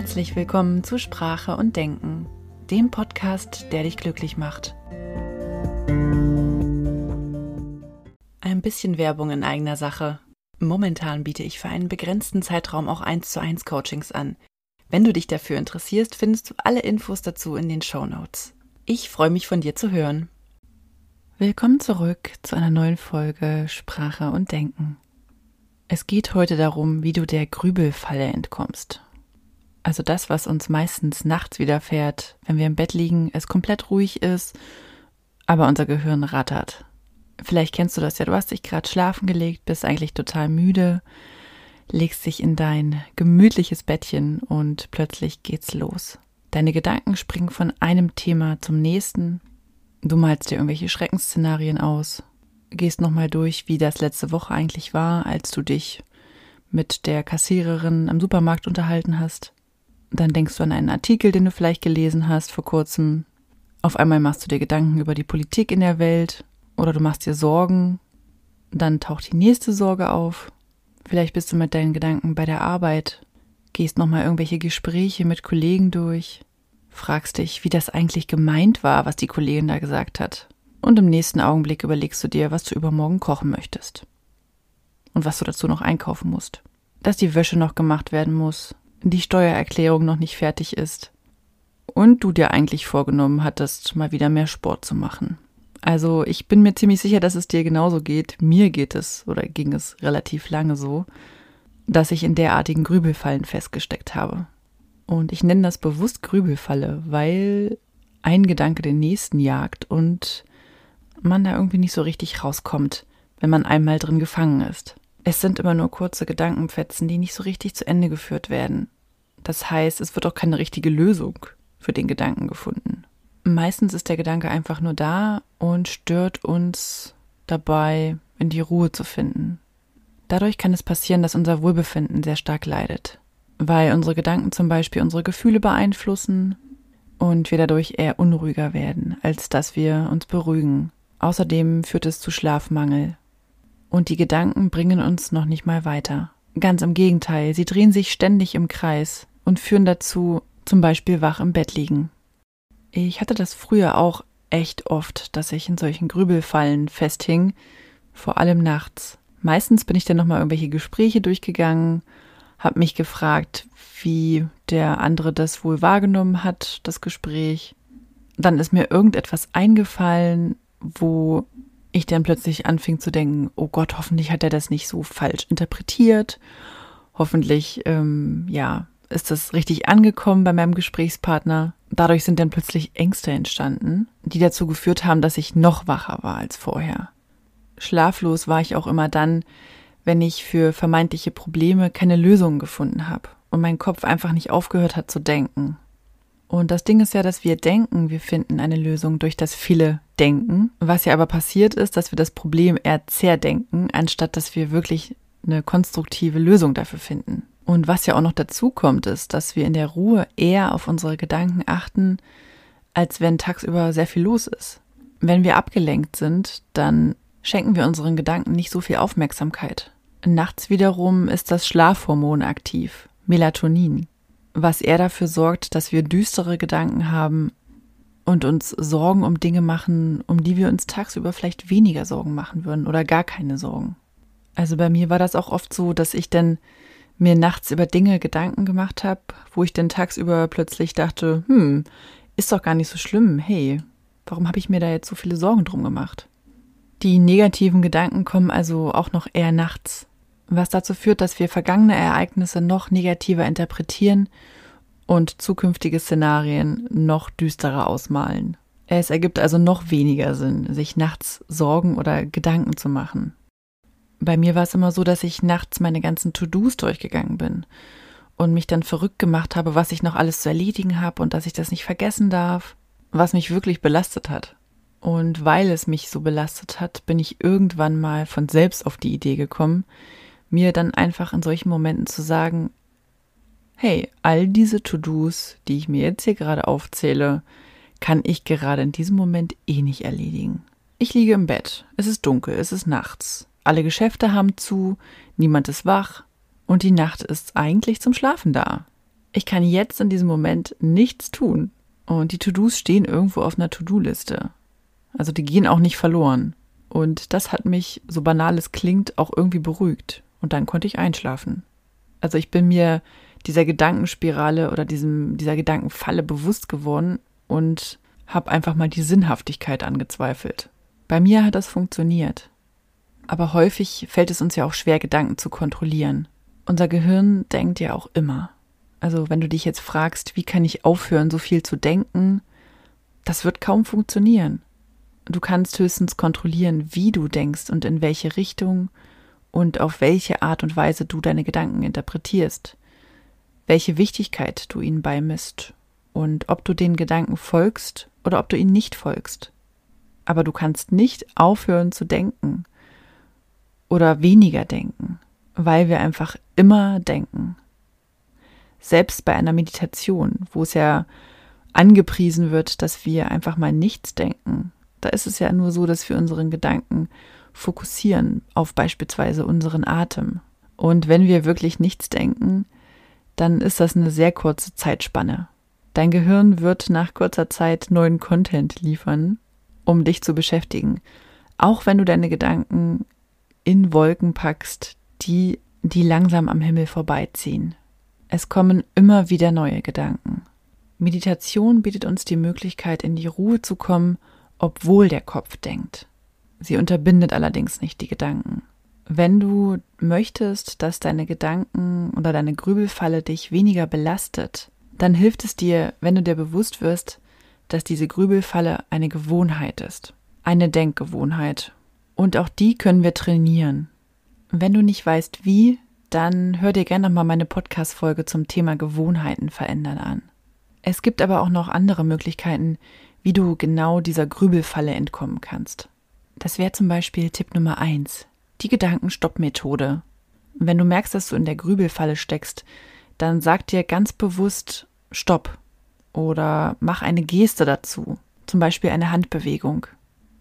Herzlich willkommen zu Sprache und Denken, dem Podcast, der dich glücklich macht. Ein bisschen Werbung in eigener Sache. Momentan biete ich für einen begrenzten Zeitraum auch 1 zu 1 Coachings an. Wenn du dich dafür interessierst, findest du alle Infos dazu in den Show Notes. Ich freue mich von dir zu hören. Willkommen zurück zu einer neuen Folge Sprache und Denken. Es geht heute darum, wie du der Grübelfalle entkommst. Also das, was uns meistens nachts widerfährt, wenn wir im Bett liegen, es komplett ruhig ist, aber unser Gehirn rattert. Vielleicht kennst du das ja, du hast dich gerade schlafen gelegt, bist eigentlich total müde, legst dich in dein gemütliches Bettchen und plötzlich geht's los. Deine Gedanken springen von einem Thema zum nächsten. Du malst dir irgendwelche Schreckensszenarien aus, gehst nochmal durch, wie das letzte Woche eigentlich war, als du dich mit der Kassiererin am Supermarkt unterhalten hast. Dann denkst du an einen Artikel, den du vielleicht gelesen hast vor kurzem. Auf einmal machst du dir Gedanken über die Politik in der Welt oder du machst dir Sorgen. Dann taucht die nächste Sorge auf. Vielleicht bist du mit deinen Gedanken bei der Arbeit, gehst nochmal irgendwelche Gespräche mit Kollegen durch, fragst dich, wie das eigentlich gemeint war, was die Kollegin da gesagt hat. Und im nächsten Augenblick überlegst du dir, was du übermorgen kochen möchtest. Und was du dazu noch einkaufen musst. Dass die Wäsche noch gemacht werden muss, die Steuererklärung noch nicht fertig ist und du dir eigentlich vorgenommen hattest, mal wieder mehr Sport zu machen. Also ich bin mir ziemlich sicher, dass es dir genauso geht. Mir geht es oder ging es relativ lange so, dass ich in derartigen Grübelfallen festgesteckt habe. Und ich nenne das bewusst Grübelfalle, weil ein Gedanke den nächsten jagt und man da irgendwie nicht so richtig rauskommt, wenn man einmal drin gefangen ist. Es sind immer nur kurze Gedankenfetzen, die nicht so richtig zu Ende geführt werden. Das heißt, es wird auch keine richtige Lösung für den Gedanken gefunden. Meistens ist der Gedanke einfach nur da und stört uns dabei, in die Ruhe zu finden. Dadurch kann es passieren, dass unser Wohlbefinden sehr stark leidet, weil unsere Gedanken zum Beispiel unsere Gefühle beeinflussen und wir dadurch eher unruhiger werden, als dass wir uns beruhigen. Außerdem führt es zu Schlafmangel und die Gedanken bringen uns noch nicht mal weiter. Ganz im Gegenteil, sie drehen sich ständig im Kreis und führen dazu, zum Beispiel wach im Bett liegen. Ich hatte das früher auch echt oft, dass ich in solchen Grübelfallen festhing, vor allem nachts. Meistens bin ich dann nochmal irgendwelche Gespräche durchgegangen, habe mich gefragt, wie der andere das wohl wahrgenommen hat, das Gespräch. Dann ist mir irgendetwas eingefallen, wo ich dann plötzlich anfing zu denken, oh Gott, hoffentlich hat er das nicht so falsch interpretiert. Hoffentlich, ähm, ja, ist das richtig angekommen bei meinem Gesprächspartner. Dadurch sind dann plötzlich Ängste entstanden, die dazu geführt haben, dass ich noch wacher war als vorher. Schlaflos war ich auch immer dann, wenn ich für vermeintliche Probleme keine Lösungen gefunden habe und mein Kopf einfach nicht aufgehört hat zu denken. Und das Ding ist ja, dass wir denken, wir finden eine Lösung durch das viele Denken. Was ja aber passiert ist, dass wir das Problem eher zerdenken, anstatt dass wir wirklich eine konstruktive Lösung dafür finden. Und was ja auch noch dazu kommt, ist, dass wir in der Ruhe eher auf unsere Gedanken achten, als wenn tagsüber sehr viel los ist. Wenn wir abgelenkt sind, dann schenken wir unseren Gedanken nicht so viel Aufmerksamkeit. Nachts wiederum ist das Schlafhormon aktiv, Melatonin was er dafür sorgt, dass wir düstere Gedanken haben und uns Sorgen um Dinge machen, um die wir uns tagsüber vielleicht weniger Sorgen machen würden oder gar keine Sorgen. Also bei mir war das auch oft so, dass ich dann mir nachts über Dinge Gedanken gemacht habe, wo ich dann tagsüber plötzlich dachte, hm, ist doch gar nicht so schlimm, hey, warum habe ich mir da jetzt so viele Sorgen drum gemacht? Die negativen Gedanken kommen also auch noch eher nachts was dazu führt, dass wir vergangene Ereignisse noch negativer interpretieren und zukünftige Szenarien noch düsterer ausmalen. Es ergibt also noch weniger Sinn, sich nachts Sorgen oder Gedanken zu machen. Bei mir war es immer so, dass ich nachts meine ganzen To-Dos durchgegangen bin und mich dann verrückt gemacht habe, was ich noch alles zu erledigen habe und dass ich das nicht vergessen darf, was mich wirklich belastet hat. Und weil es mich so belastet hat, bin ich irgendwann mal von selbst auf die Idee gekommen, mir dann einfach in solchen Momenten zu sagen, hey, all diese To-Dos, die ich mir jetzt hier gerade aufzähle, kann ich gerade in diesem Moment eh nicht erledigen. Ich liege im Bett, es ist dunkel, es ist nachts, alle Geschäfte haben zu, niemand ist wach und die Nacht ist eigentlich zum Schlafen da. Ich kann jetzt in diesem Moment nichts tun. Und die To-Dos stehen irgendwo auf einer To-Do-Liste. Also die gehen auch nicht verloren. Und das hat mich, so banal es klingt, auch irgendwie beruhigt. Und dann konnte ich einschlafen. Also ich bin mir dieser Gedankenspirale oder diesem, dieser Gedankenfalle bewusst geworden und habe einfach mal die Sinnhaftigkeit angezweifelt. Bei mir hat das funktioniert. Aber häufig fällt es uns ja auch schwer, Gedanken zu kontrollieren. Unser Gehirn denkt ja auch immer. Also wenn du dich jetzt fragst, wie kann ich aufhören, so viel zu denken, das wird kaum funktionieren. Du kannst höchstens kontrollieren, wie du denkst und in welche Richtung und auf welche Art und Weise du deine Gedanken interpretierst, welche Wichtigkeit du ihnen beimisst und ob du den Gedanken folgst oder ob du ihnen nicht folgst. Aber du kannst nicht aufhören zu denken oder weniger denken, weil wir einfach immer denken selbst bei einer Meditation, wo es ja angepriesen wird, dass wir einfach mal nichts denken, da ist es ja nur so, dass wir unseren Gedanken fokussieren auf beispielsweise unseren Atem. Und wenn wir wirklich nichts denken, dann ist das eine sehr kurze Zeitspanne. Dein Gehirn wird nach kurzer Zeit neuen Content liefern, um dich zu beschäftigen. Auch wenn du deine Gedanken in Wolken packst, die, die langsam am Himmel vorbeiziehen. Es kommen immer wieder neue Gedanken. Meditation bietet uns die Möglichkeit, in die Ruhe zu kommen, obwohl der Kopf denkt. Sie unterbindet allerdings nicht die Gedanken. Wenn du möchtest, dass deine Gedanken oder deine Grübelfalle dich weniger belastet, dann hilft es dir, wenn du dir bewusst wirst, dass diese Grübelfalle eine Gewohnheit ist, eine Denkgewohnheit. Und auch die können wir trainieren. Wenn du nicht weißt, wie, dann hör dir gerne nochmal meine Podcast-Folge zum Thema Gewohnheiten verändern an. Es gibt aber auch noch andere Möglichkeiten, wie du genau dieser Grübelfalle entkommen kannst. Das wäre zum Beispiel Tipp Nummer eins: die Gedankenstopp-Methode. Wenn du merkst, dass du in der Grübelfalle steckst, dann sag dir ganz bewusst Stopp oder mach eine Geste dazu, zum Beispiel eine Handbewegung,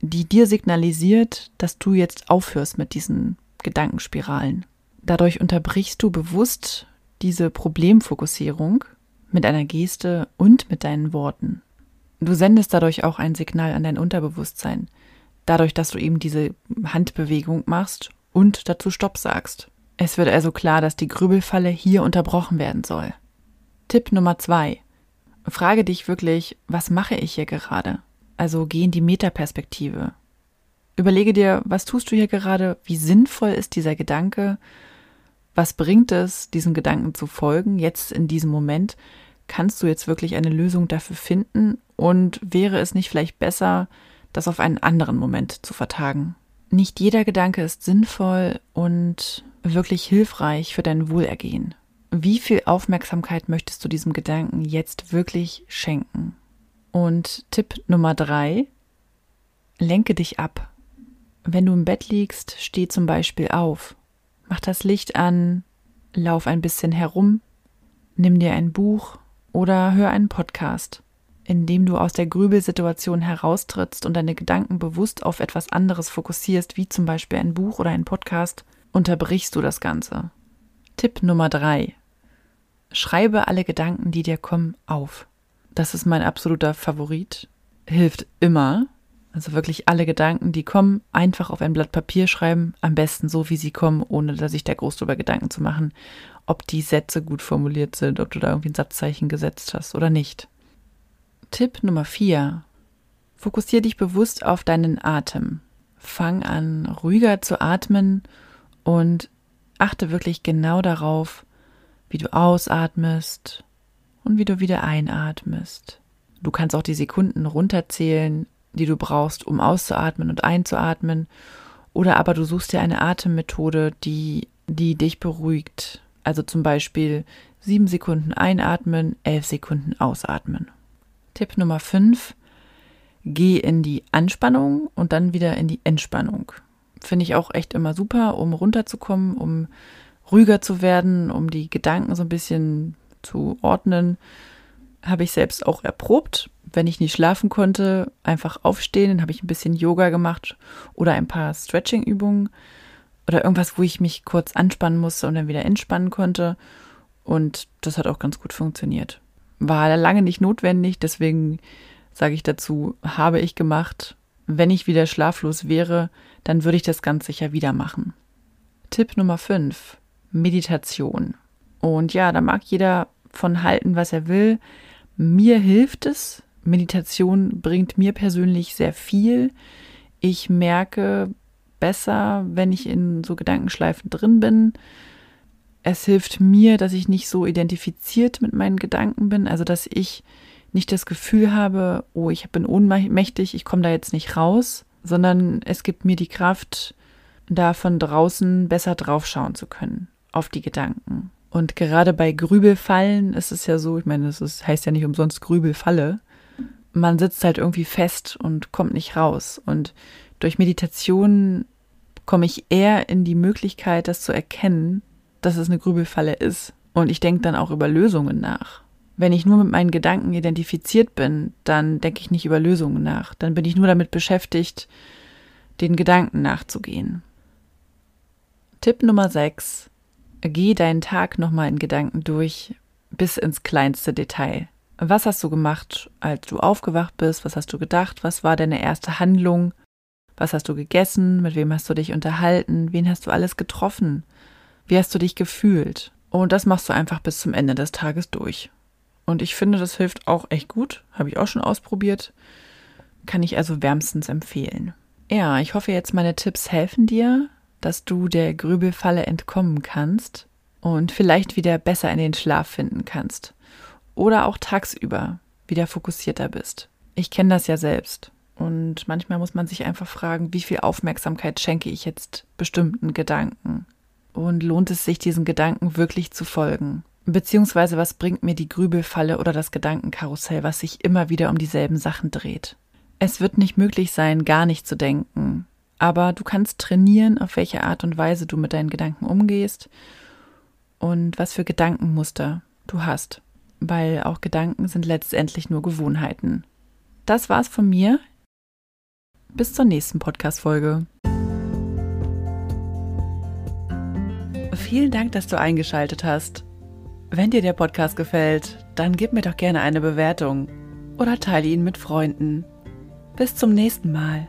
die dir signalisiert, dass du jetzt aufhörst mit diesen Gedankenspiralen. Dadurch unterbrichst du bewusst diese Problemfokussierung mit einer Geste und mit deinen Worten. Du sendest dadurch auch ein Signal an dein Unterbewusstsein, dadurch, dass du eben diese Handbewegung machst und dazu Stopp sagst. Es wird also klar, dass die Grübelfalle hier unterbrochen werden soll. Tipp Nummer zwei. Frage dich wirklich, was mache ich hier gerade? Also geh in die Metaperspektive. Überlege dir, was tust du hier gerade? Wie sinnvoll ist dieser Gedanke? was bringt es, diesem Gedanken zu folgen, jetzt in diesem Moment? Kannst du jetzt wirklich eine Lösung dafür finden? Und wäre es nicht vielleicht besser, das auf einen anderen Moment zu vertagen? Nicht jeder Gedanke ist sinnvoll und wirklich hilfreich für dein Wohlergehen. Wie viel Aufmerksamkeit möchtest du diesem Gedanken jetzt wirklich schenken? Und Tipp Nummer drei, lenke dich ab. Wenn du im Bett liegst, steh zum Beispiel auf. Mach das Licht an, lauf ein bisschen herum, nimm dir ein Buch oder hör einen Podcast, in dem du aus der Grübelsituation heraustrittst und deine Gedanken bewusst auf etwas anderes fokussierst, wie zum Beispiel ein Buch oder ein Podcast, unterbrichst du das Ganze. Tipp Nummer drei: Schreibe alle Gedanken, die dir kommen, auf. Das ist mein absoluter Favorit. Hilft immer, also wirklich alle Gedanken, die kommen, einfach auf ein Blatt Papier schreiben, am besten so, wie sie kommen, ohne dass sich da groß drüber Gedanken zu machen, ob die Sätze gut formuliert sind, ob du da irgendwie ein Satzzeichen gesetzt hast oder nicht. Tipp Nummer vier: Fokussiere dich bewusst auf deinen Atem. Fang an, ruhiger zu atmen und achte wirklich genau darauf, wie du ausatmest und wie du wieder einatmest. Du kannst auch die Sekunden runterzählen die du brauchst, um auszuatmen und einzuatmen. Oder aber du suchst dir eine Atemmethode, die, die dich beruhigt. Also zum Beispiel sieben Sekunden einatmen, elf Sekunden ausatmen. Tipp Nummer fünf: Geh in die Anspannung und dann wieder in die Entspannung. Finde ich auch echt immer super, um runterzukommen, um ruhiger zu werden, um die Gedanken so ein bisschen zu ordnen. Habe ich selbst auch erprobt wenn ich nicht schlafen konnte, einfach aufstehen, dann habe ich ein bisschen Yoga gemacht oder ein paar Stretching-Übungen oder irgendwas, wo ich mich kurz anspannen musste und dann wieder entspannen konnte. Und das hat auch ganz gut funktioniert. War lange nicht notwendig, deswegen sage ich dazu, habe ich gemacht. Wenn ich wieder schlaflos wäre, dann würde ich das ganz sicher wieder machen. Tipp Nummer 5. Meditation. Und ja, da mag jeder von halten, was er will. Mir hilft es. Meditation bringt mir persönlich sehr viel. Ich merke besser, wenn ich in so Gedankenschleifen drin bin. Es hilft mir, dass ich nicht so identifiziert mit meinen Gedanken bin, also dass ich nicht das Gefühl habe, oh, ich bin ohnmächtig, ich komme da jetzt nicht raus, sondern es gibt mir die Kraft, da von draußen besser draufschauen zu können auf die Gedanken. Und gerade bei Grübelfallen ist es ja so, ich meine, es heißt ja nicht umsonst Grübelfalle. Man sitzt halt irgendwie fest und kommt nicht raus. Und durch Meditation komme ich eher in die Möglichkeit, das zu erkennen, dass es eine Grübelfalle ist. Und ich denke dann auch über Lösungen nach. Wenn ich nur mit meinen Gedanken identifiziert bin, dann denke ich nicht über Lösungen nach. Dann bin ich nur damit beschäftigt, den Gedanken nachzugehen. Tipp Nummer 6. Geh deinen Tag nochmal in Gedanken durch, bis ins kleinste Detail. Was hast du gemacht, als du aufgewacht bist? Was hast du gedacht? Was war deine erste Handlung? Was hast du gegessen? Mit wem hast du dich unterhalten? Wen hast du alles getroffen? Wie hast du dich gefühlt? Und das machst du einfach bis zum Ende des Tages durch. Und ich finde, das hilft auch echt gut. Habe ich auch schon ausprobiert. Kann ich also wärmstens empfehlen. Ja, ich hoffe jetzt, meine Tipps helfen dir, dass du der Grübelfalle entkommen kannst und vielleicht wieder besser in den Schlaf finden kannst. Oder auch tagsüber wieder fokussierter bist. Ich kenne das ja selbst. Und manchmal muss man sich einfach fragen, wie viel Aufmerksamkeit schenke ich jetzt bestimmten Gedanken? Und lohnt es sich, diesen Gedanken wirklich zu folgen? Beziehungsweise was bringt mir die Grübelfalle oder das Gedankenkarussell, was sich immer wieder um dieselben Sachen dreht? Es wird nicht möglich sein, gar nicht zu denken. Aber du kannst trainieren, auf welche Art und Weise du mit deinen Gedanken umgehst und was für Gedankenmuster du hast. Weil auch Gedanken sind letztendlich nur Gewohnheiten. Das war's von mir. Bis zur nächsten Podcast-Folge. Vielen Dank, dass du eingeschaltet hast. Wenn dir der Podcast gefällt, dann gib mir doch gerne eine Bewertung oder teile ihn mit Freunden. Bis zum nächsten Mal.